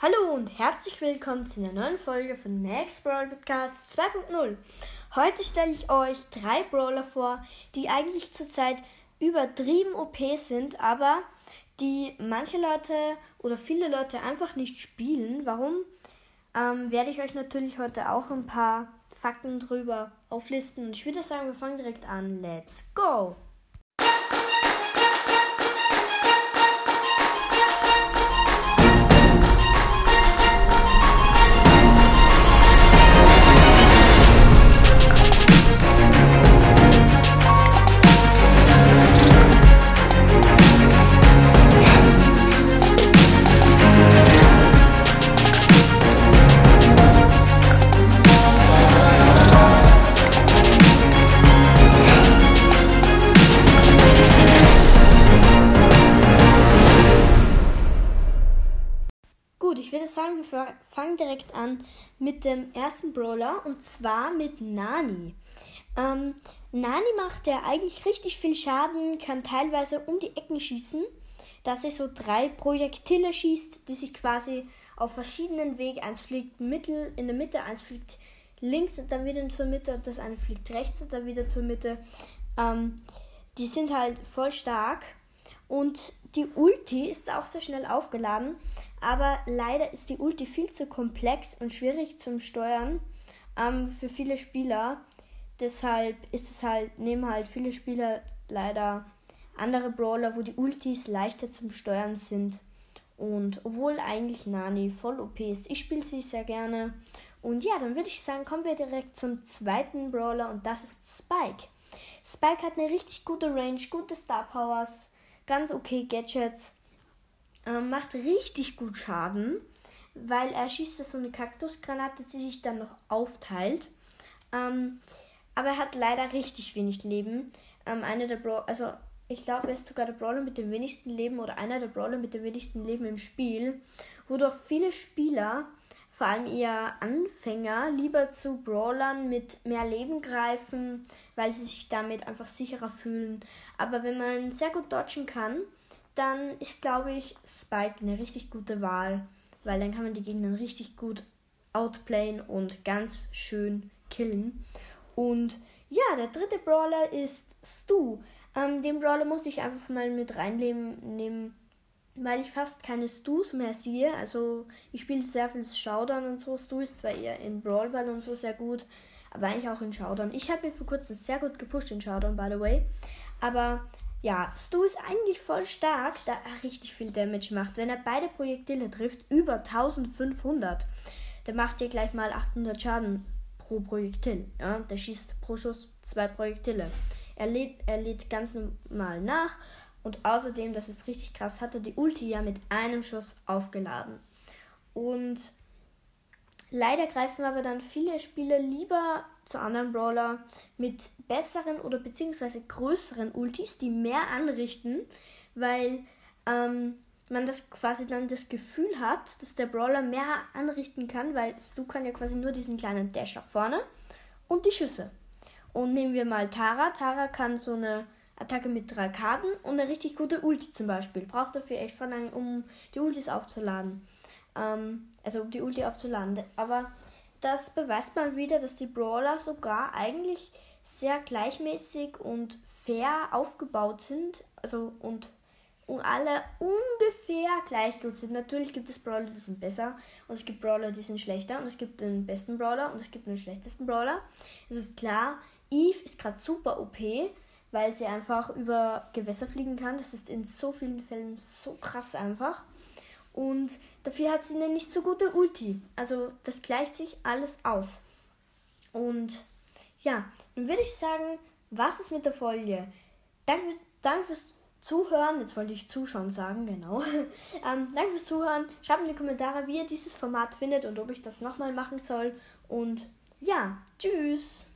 Hallo und herzlich willkommen zu einer neuen Folge von Max Brawl Podcast 2.0. Heute stelle ich euch drei Brawler vor, die eigentlich zurzeit übertrieben OP sind, aber die manche Leute oder viele Leute einfach nicht spielen. Warum? Ähm, werde ich euch natürlich heute auch ein paar Fakten drüber auflisten. Und ich würde sagen, wir fangen direkt an. Let's go! Sagen, wir fangen direkt an mit dem ersten Brawler und zwar mit Nani. Ähm, Nani macht ja eigentlich richtig viel Schaden, kann teilweise um die Ecken schießen, dass er so drei Projektile schießt, die sich quasi auf verschiedenen Wegen, eins fliegt mittel, in der Mitte, eins fliegt links und dann wieder zur Mitte und das eine fliegt rechts und dann wieder zur Mitte. Ähm, die sind halt voll stark und die Ulti ist auch sehr schnell aufgeladen, aber leider ist die Ulti viel zu komplex und schwierig zum Steuern ähm, für viele Spieler. Deshalb ist es halt, nehmen halt viele Spieler leider andere Brawler, wo die Ultis leichter zum Steuern sind. Und obwohl eigentlich Nani voll OP ist, ich spiele sie sehr gerne. Und ja, dann würde ich sagen, kommen wir direkt zum zweiten Brawler und das ist Spike. Spike hat eine richtig gute Range, gute Star Powers ganz okay Gadgets. Ähm, macht richtig gut Schaden, weil er schießt so eine Kaktusgranate, die sich dann noch aufteilt. Ähm, aber er hat leider richtig wenig Leben. Ähm, einer der Bra also ich glaube, er ist sogar der Brawler mit dem wenigsten Leben oder einer der Brawler mit dem wenigsten Leben im Spiel, wodurch viele Spieler, vor allem eher Anfänger, lieber zu Brawlern mit mehr Leben greifen, weil sie sich damit einfach sicherer fühlen. Aber wenn man sehr gut dodgen kann, dann ist, glaube ich, Spike eine richtig gute Wahl, weil dann kann man die Gegner richtig gut outplayen und ganz schön killen. Und ja, der dritte Brawler ist Stu. Ähm, den Brawler muss ich einfach mal mit reinnehmen, weil ich fast keine Stus mehr sehe. Also ich spiele sehr viel Showdown und so. Stu ist zwar eher in Brawl und so sehr gut, aber eigentlich auch in Showdown. Ich habe ihn vor kurzem sehr gut gepusht in Showdown, by the way. Aber ja, Stu ist eigentlich voll stark, da er richtig viel Damage macht. Wenn er beide Projektile trifft, über 1500. Der macht ja gleich mal 800 Schaden pro Projektil. Ja, der schießt pro Schuss zwei Projektile. Er lädt, er lädt ganz normal nach und außerdem, das ist richtig krass, hat er die Ulti ja mit einem Schuss aufgeladen. Und Leider greifen aber dann viele Spieler lieber zu anderen Brawler mit besseren oder beziehungsweise größeren Ultis, die mehr anrichten, weil ähm, man das quasi dann das Gefühl hat, dass der Brawler mehr anrichten kann, weil du kann ja quasi nur diesen kleinen Dash nach vorne und die Schüsse. Und nehmen wir mal Tara. Tara kann so eine Attacke mit drei Karten und eine richtig gute Ulti zum Beispiel. Braucht dafür extra lang, um die Ultis aufzuladen ähm, also um die Ulti aufzuladen. Aber das beweist mal wieder, dass die Brawler sogar eigentlich sehr gleichmäßig und fair aufgebaut sind. Also und, und alle ungefähr gleich gut sind. Natürlich gibt es Brawler, die sind besser und es gibt Brawler, die sind schlechter und es gibt den besten Brawler und es gibt den schlechtesten Brawler. Es ist klar, Eve ist gerade super OP, weil sie einfach über Gewässer fliegen kann. Das ist in so vielen Fällen so krass einfach. Und dafür hat sie eine nicht so gute Ulti. Also das gleicht sich alles aus. Und ja, dann würde ich sagen, was ist mit der Folge? Danke, danke fürs Zuhören. Jetzt wollte ich Zuschauen sagen, genau. ähm, danke fürs Zuhören. Schreibt in die Kommentare, wie ihr dieses Format findet und ob ich das nochmal machen soll. Und ja, tschüss.